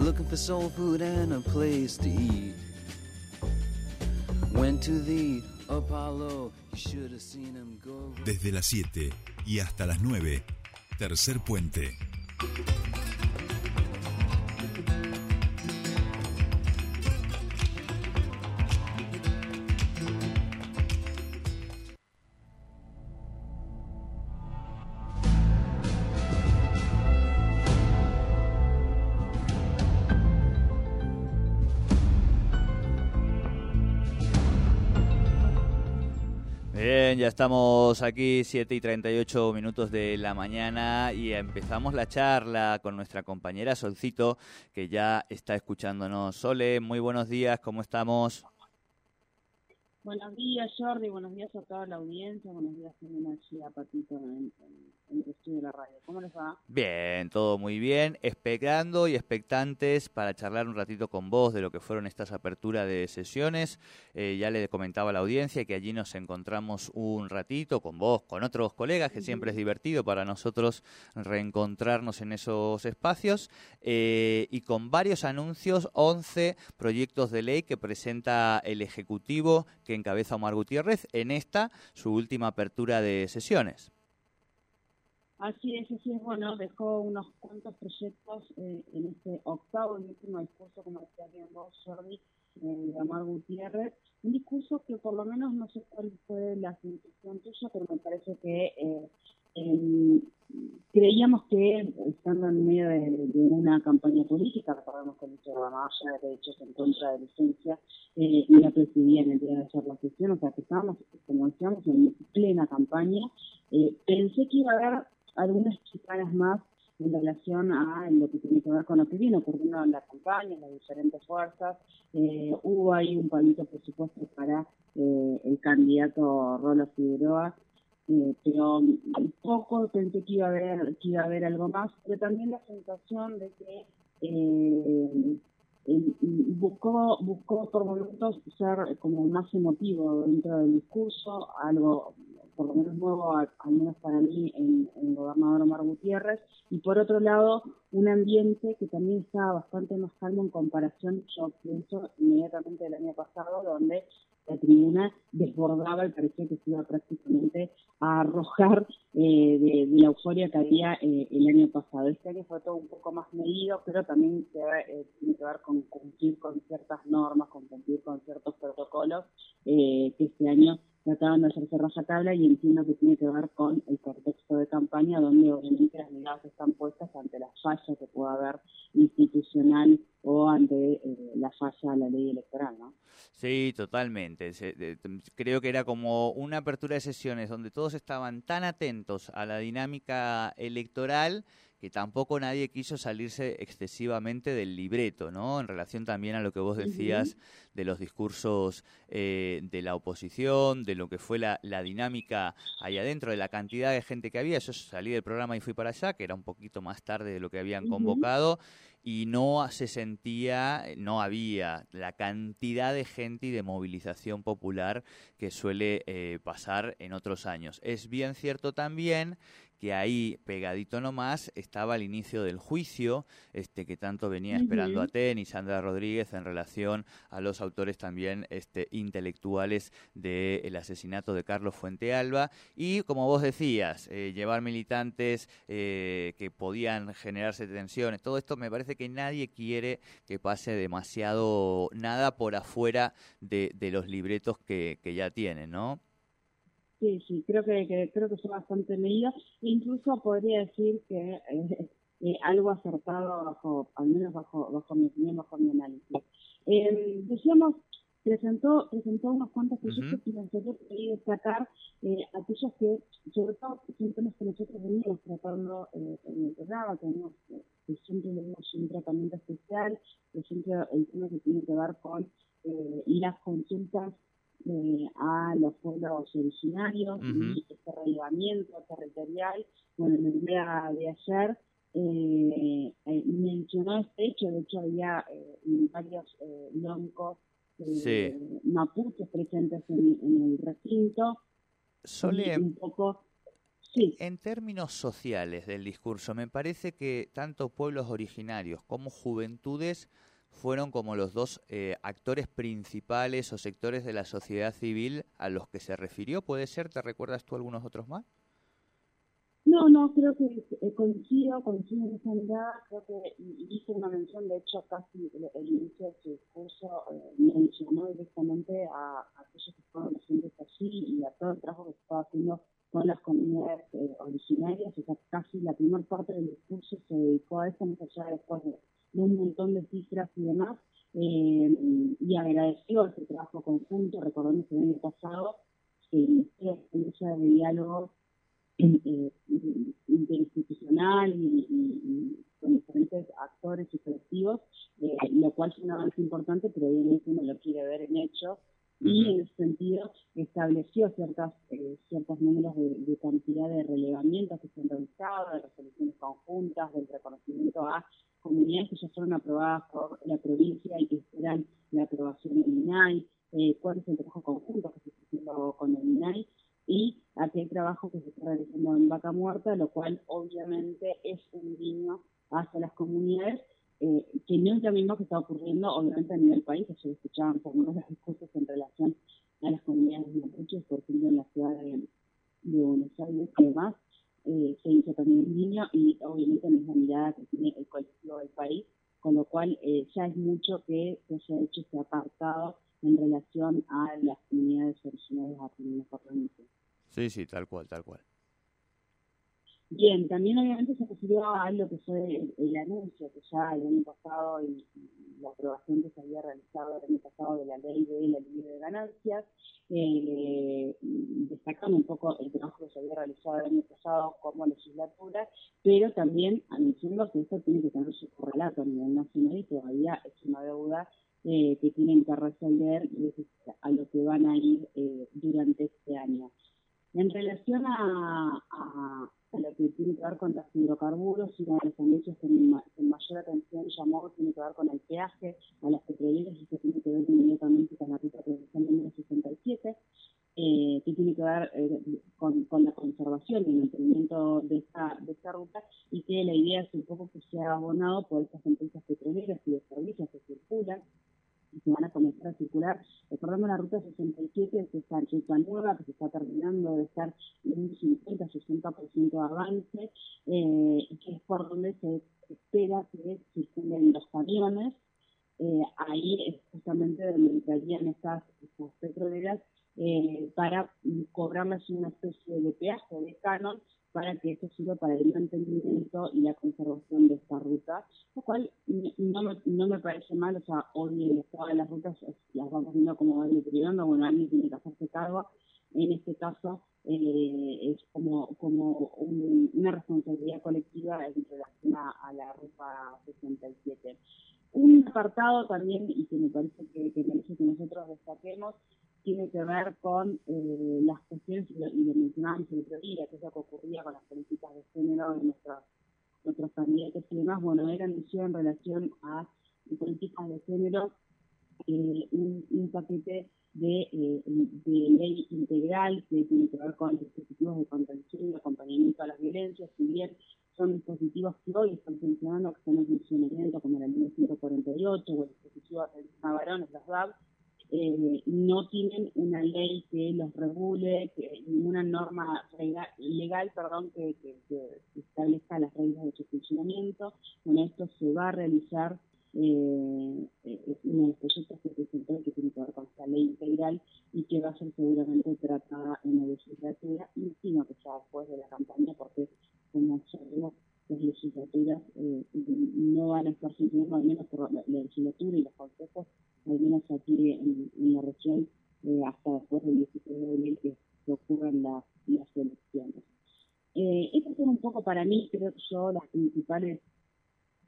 looking for soul food and a place to eat. Went to the Apollo, you should have seen him go. Desde las 7 y hasta las 9, tercer puente. Bien, ya estamos aquí, 7 y 38 minutos de la mañana y empezamos la charla con nuestra compañera Solcito, que ya está escuchándonos. Sole, muy buenos días, ¿cómo estamos? Buenos días, Jordi. Buenos días a toda la audiencia. Buenos días también aquí a Patito en la radio. ¿Cómo les va? Bien, todo muy bien. Esperando y expectantes para charlar un ratito con vos de lo que fueron estas aperturas de sesiones. Eh, ya le comentaba a la audiencia que allí nos encontramos un ratito con vos, con otros colegas, que siempre es divertido para nosotros reencontrarnos en esos espacios. Eh, y con varios anuncios, 11 proyectos de ley que presenta el Ejecutivo que encabeza Omar Gutiérrez en esta, su última apertura de sesiones. Así es, así es. Bueno, dejó unos cuantos proyectos eh, en este octavo y último discurso, como decía bien vos, Jordi, eh, de Omar Gutiérrez. Un discurso que por lo menos no sé cuál fue la sensación tuya, pero me parece que eh, eh, creíamos que estando en medio de, una campaña política, recordemos que el Ramaya de hechos en contra de licencia eh, y la presidía en el día de hacer la sesión, o sea que estábamos, como decíamos, en plena campaña. Eh, pensé que iba a haber algunas chicanas más en relación a lo que tiene que ver con lo que vino ocurriendo en la campaña, las diferentes fuerzas. Eh, hubo ahí un palito, por supuesto, para eh, el candidato Rolo Figueroa, eh, pero poco pensé que iba a haber que iba a haber algo más, pero también la sensación de que eh, buscó buscó por momentos ser como más emotivo dentro del discurso, algo por lo menos nuevo, al, menos para mí, en, el gobernador Omar Gutiérrez, y por otro lado, un ambiente que también estaba bastante más calmo en comparación, yo pienso, inmediatamente del año pasado, donde la tribuna desbordaba y parecía que se iba prácticamente a arrojar eh, de, de, la euforia que había eh, el año pasado. Este año fue todo un poco más medido, pero también se, eh, tiene que ver con cumplir con ciertas normas, con cumplir con ciertos protocolos eh, que este año trataban de hacerse rajatabla y entiendo que tiene que ver con el contexto de campaña donde obviamente las miradas están puestas ante la falla que pueda haber institucional o ante eh, la falla de la ley electoral, ¿no? Sí, totalmente. De, creo que era como una apertura de sesiones donde todos estaban tan atentos a la dinámica electoral que tampoco nadie quiso salirse excesivamente del libreto, ¿no? En relación también a lo que vos decías uh -huh. de los discursos eh, de la oposición, de lo que fue la, la, dinámica ahí adentro, de la cantidad de gente que había. Yo salí del programa y fui para allá, que era un poquito más tarde de lo que habían uh -huh. convocado, y no se sentía, no había la cantidad de gente y de movilización popular que suele eh, pasar en otros años. Es bien cierto también que ahí pegadito nomás estaba el inicio del juicio, este que tanto venía esperando uh -huh. Aten y Sandra Rodríguez en relación a los autores también este, intelectuales del de asesinato de Carlos Fuentealba y como vos decías, eh, llevar militantes eh, que podían generarse tensiones, todo esto me parece que nadie quiere que pase demasiado nada por afuera de, de los libretos que, que ya tienen, ¿no? Sí, sí, creo que, que creo que fue bastante medida. Incluso podría decir que eh, eh, algo acertado bajo, al menos bajo, bajo mi opinión, bajo mi análisis. Eh, decíamos, presentó, presentó unos cuantos proyectos uh -huh. y nosotros quería destacar eh, aquellos que, sobre todo, síntomas que nosotros veníamos tratando eh, en el programa, tenemos, eh, siempre tenemos un tratamiento especial, por ejemplo, el tema que tiene que ver con eh, las consultas eh, a los pueblos originarios uh -huh. y este relevamiento territorial. Bueno, en el día de ayer eh, eh, mencionó este hecho, de hecho había eh, varios loncos sí. mapuches presentes en, en, el recinto. Sole, un poco Sí. En términos sociales del discurso, me parece que tanto pueblos originarios como juventudes fueron como los dos eh, actores principales o sectores de la sociedad civil a los que se refirió. ¿Puede ser? ¿Te recuerdas tú algunos otros más? No, no, creo que eh, coincido, coincido en esa creo que hice una mención, de hecho casi el, inicio de su discurso eh, mencionó directamente a, aquellos que fueron presentes allí y a todo el trabajo que se estaba haciendo con las comunidades eh, originarias, o sea, casi la primera parte del discurso se dedicó a eso, más allá después de, un montón de cifras y demás, eh, y agradeció ese trabajo conjunto, recordando que el año pasado se inició de diálogo eh, interinstitucional y, con diferentes actores y colectivos, eh, lo cual es un avance importante, pero obviamente uno lo quiere ver en hecho y en ese sentido estableció ciertas eh, ciertos números de, cantidad de relevamientos que se han realizado, de resoluciones conjuntas, del reconocimiento a comunidades que ya fueron aprobadas por la provincia y que esperan la aprobación del INAI, eh, cuál es el trabajo conjunto que se está haciendo con el INAI y aquel trabajo que se está realizando en Vaca Muerta, lo cual obviamente es un guiño hacia las comunidades, eh, que no es lo mismo que está ocurriendo obviamente a nivel país, que se escuchaban por unos discursos en relación a las comunidades mapuches, por ejemplo en la ciudad de, Buenos Aires y demás, eh, se hizo también un guiño y obviamente en la mirada que tiene el colectivo del país, con lo cual eh, ya es mucho que se haya hecho ese apartado en relación a las comunidades originarias nuestra provincia. Sí, sí, tal cual, tal cual. Bien, también obviamente se refirió a lo que fue el, anuncio que ya el año pasado y, la aprobación que se había realizado el año pasado de la ley de la libre de ganancias, eh, destacando un poco el trabajo que se había realizado el año pasado como legislatura, pero también anunciando que esto tiene que tener su correlato a nivel nacional y todavía es una deuda eh, que tienen que resolver a lo que van a ir eh, durante este año. En relación a, lo que tiene que ver con los hidrocarburos, y de los anuncios que en, mayor atención llamó tiene que ver con el peaje a las petroleras y que tiene que ver inmediatamente con la ruta provincial número 67, eh, que tiene que ver eh, con, la conservación y el mantenimiento de esta, de esta ruta y que la idea es un poco que sea abonado por estas empresas petroleras y de servicios que circulan y circular. Recordemos la ruta 67, que está en ruta nueva, que se está terminando de estar en un 50-60% de avance, eh, que es por donde se espera que circulen los camiones. Eh, ahí es justamente donde entrarían estas, estas petroleras eh, para cobrarles una especie de peaje de canon para que esto sirva para el mantenimiento y la conservación de esta ruta, lo cual no me, no me parece mal, o sea, hoy el estado de las rutas las vamos viendo como va deteriorando, bueno, alguien tiene que hacerse cargo, en este caso eh, es como, como una responsabilidad colectiva en relación a, la ruta 67. Un apartado también, y que me parece que, que merece que nosotros destaquemos, tiene que ver con eh, las cuestiones, y lo, mencionábamos el otro día, que es lo que ocurría con las políticas de género de nuestros, nuestros candidatos y demás. Bueno, era anunció en relación a políticas de género eh, un, paquete de, eh, de, ley integral que tiene que ver con dispositivos de contención y acompañamiento a las violencias, si bien son dispositivos que hoy están funcionando, que están en funcionamiento como el 1948 o el dispositivo de varones, las DAB, eh, no tienen una ley que los regule, que, ninguna norma legal, perdón, que, establezca las reglas de su funcionamiento. Con esto se va a realizar eh, eh, uno de los proyectos que presentó que tiene que ver con esta ley integral y que va a ser seguramente tratada en la legislatura, y sino que sea después de la campaña, porque como sabemos, las legislaturas eh, no van a estar funcionando, al menos por la legislatura y los consejos al menos aquí en, la región, eh, hasta después del 16 de abril que, ocurran las, elecciones. Eh, estas son un poco para mí, creo yo, las principales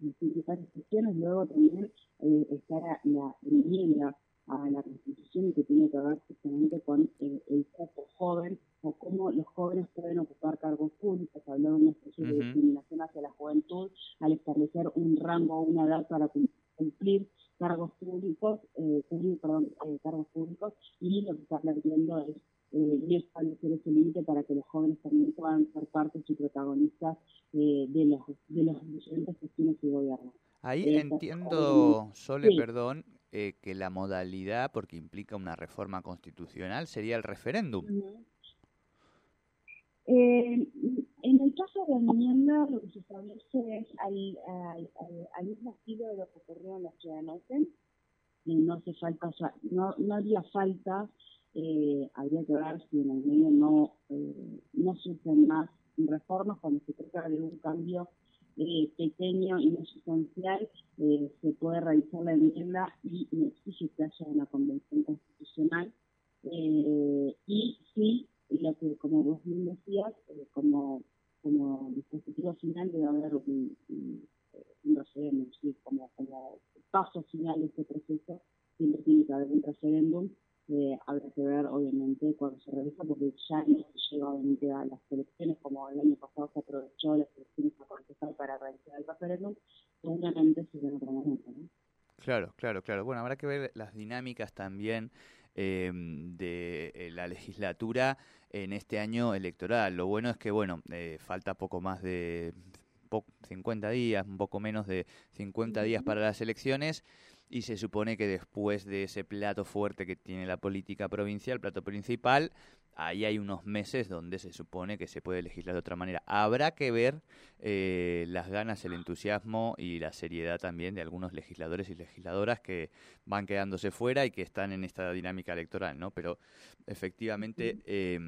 las principales cuestiones. Luego también eh, está la, enmienda a la Constitución y que tiene que ver justamente con eh, el cupo joven o cómo los jóvenes pueden ocupar cargos públicos. Habló de una especie de discriminación hacia la juventud al establecer un rango o una edad para cumplir cargos públicos, eh, perdón, eh, cargos públicos, y lo que está planteando es eh, y establecer ese límite para que los jóvenes también puedan ser parte y protagonistas eh, de, los, de los diferentes cuestiones de gobierno. Ahí Eh, entiendo, Sole, sí. perdón, eh, que la modalidad, porque implica una reforma constitucional, sería el referéndum. Eh, en el caso de la enmienda, lo que se establece es al, al, al, mismo estilo de lo que ocurrió en la ciudad de Neuquén. Y no hace falta, no, no haría falta, eh, habría que ver si en el medio no, eh, no surgen más reformas cuando se trata de un cambio eh, pequeño y no sustancial, eh, se puede realizar la enmienda y no exige que haya una convención constitucional. Eh, y sí, lo que, como vos bien decías, eh, como, como dispositivo final debe haber un, un, un referéndum, sí, como, como paso final de este proceso, siempre tiene que haber un referéndum. Eh, habrá que ver, obviamente, cuando se realiza, porque ya no se llega, obviamente, a las elecciones, como el año pasado se aprovechó las elecciones a contestar para realizar el referéndum, seguramente será en otro momento, ¿no? Claro, claro, claro. Bueno, habrá que ver las dinámicas también eh, de la legislatura en este año electoral. Lo bueno es que, bueno, eh, falta poco más de po 50 días, un poco menos de 50 días para las elecciones y se supone que después de ese plato fuerte que tiene la política provincial, plato principal, ahí hay unos meses donde se supone que se puede legislar de otra manera. Habrá que ver eh, las ganas, el entusiasmo y la seriedad también de algunos legisladores y legisladoras que van quedándose fuera y que están en esta dinámica electoral, ¿no? Pero efectivamente, eh,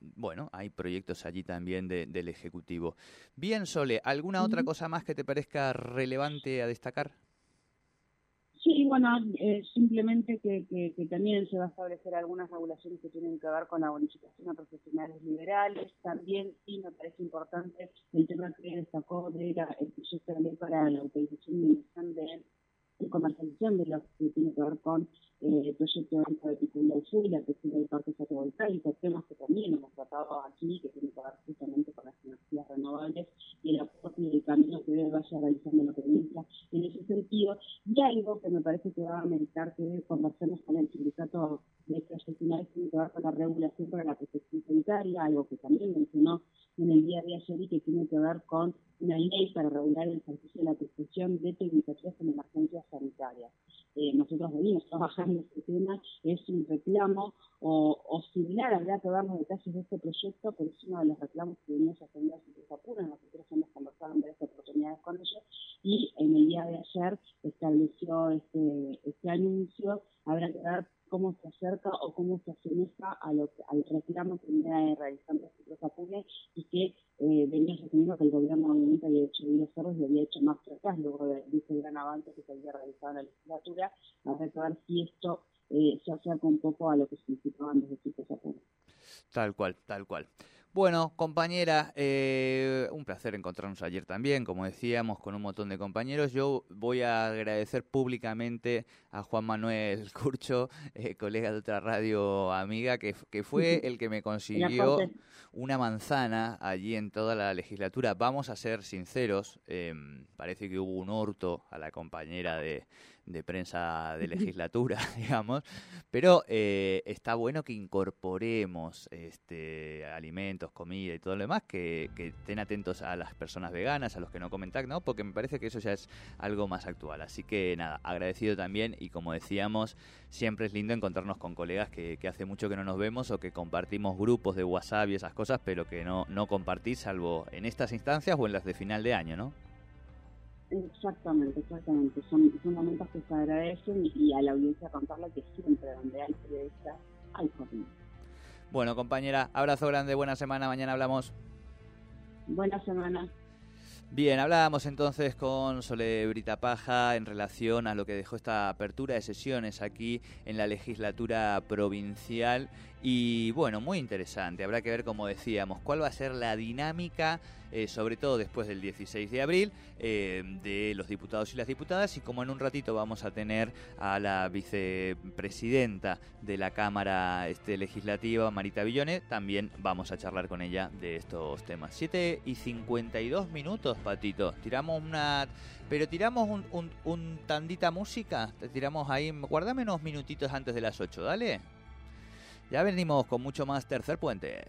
bueno, hay proyectos allí también de, del Ejecutivo. Bien, Sole, ¿alguna otra cosa más que te parezca relevante a destacar? Sí, bueno, eh, simplemente que, que, que, también se va a establecer algunas regulaciones que tienen que ver con la bonificación a profesionales liberales. También, sí, me parece importante el tema que destacó de la, el proyecto de ley para la emisión de y comercialización de lo que tiene que ver con eh, el proyecto de Piculla y la cuestión del parque fotovoltaico, temas que también hemos tratado aquí, que tienen que ver justamente con las energías renovables y el aporte y el camino que vaya realizando la provincia en ese sentido. Y algo que me parece que va a ameritar que conversemos con el sindicato de profesionales tiene que ver con la regulación para la protección sanitaria, algo que también mencionó en el día de ayer y que tiene que ver con una ley para regular el ejercicio de la prestación de tecnicatura en emergencias sanitarias. Eh, nosotros venimos trabajando este tema, es un reclamo o, o similar, habrá que ver los detalles de este proyecto, pero es uno de los reclamos que venimos haciendo a Apura, nosotros hemos conversado en varias oportunidades con ellos y en el día de ayer estableció este, este anuncio, habrá que ver cómo se acerca o cómo se asemeja a lo al reclamo que viene realizando Apure y que eh, venía sosteniendo que el gobierno obviamente había hecho bien los cerros y había hecho más atrás luego de, de ese gran avance que se había realizado en la legislatura, que ver si esto eh, se acerca un poco a lo que significaba antes de Citroën Apure. Tal cual, tal cual. Bueno, compañera, eh, un placer encontrarnos ayer también, como decíamos, con un montón de compañeros. Yo voy a agradecer públicamente a Juan Manuel Curcho, eh, colega de otra radio amiga, que, que fue el que me consiguió una manzana allí en toda la legislatura. Vamos a ser sinceros, eh, parece que hubo un hurto a la compañera de, de prensa de legislatura, digamos, pero eh, está bueno que incorporemos este alimentos, comida y todo lo demás, que, que, estén atentos a las personas veganas, a los que no comen TAC, ¿no? Porque me parece que eso ya es algo más actual. Así que nada, agradecido también y como decíamos, siempre es lindo encontrarnos con colegas que, que hace mucho que no nos vemos o que compartimos grupos de WhatsApp y esas cosas, pero que no, no compartís salvo en estas instancias o en las de final de año, ¿no? Exactamente, exactamente. Son, son momentos que se agradecen y, y a la audiencia contarle que siempre donde hay periodistas hay comida. Bueno, compañera, abrazo grande, buena semana, mañana hablamos. Buena semana. Bien, hablábamos entonces con Sole Brita Paja en relación a lo que dejó esta apertura de sesiones aquí en la legislatura provincial y bueno, muy interesante. Habrá que ver, como decíamos, cuál va a ser la dinámica, eh, sobre todo después del 16 de abril, eh, de los diputados y las diputadas y como en un ratito vamos a tener a la vicepresidenta de la Cámara este, Legislativa, Marita Villone, también vamos a charlar con ella de estos temas. 7 y 52 minutos, Patito. Tiramos una... Pero tiramos un, un, un tandita música, tiramos ahí, guardame unos minutitos antes de las 8, dale. Ya venimos con mucho más tercer puente.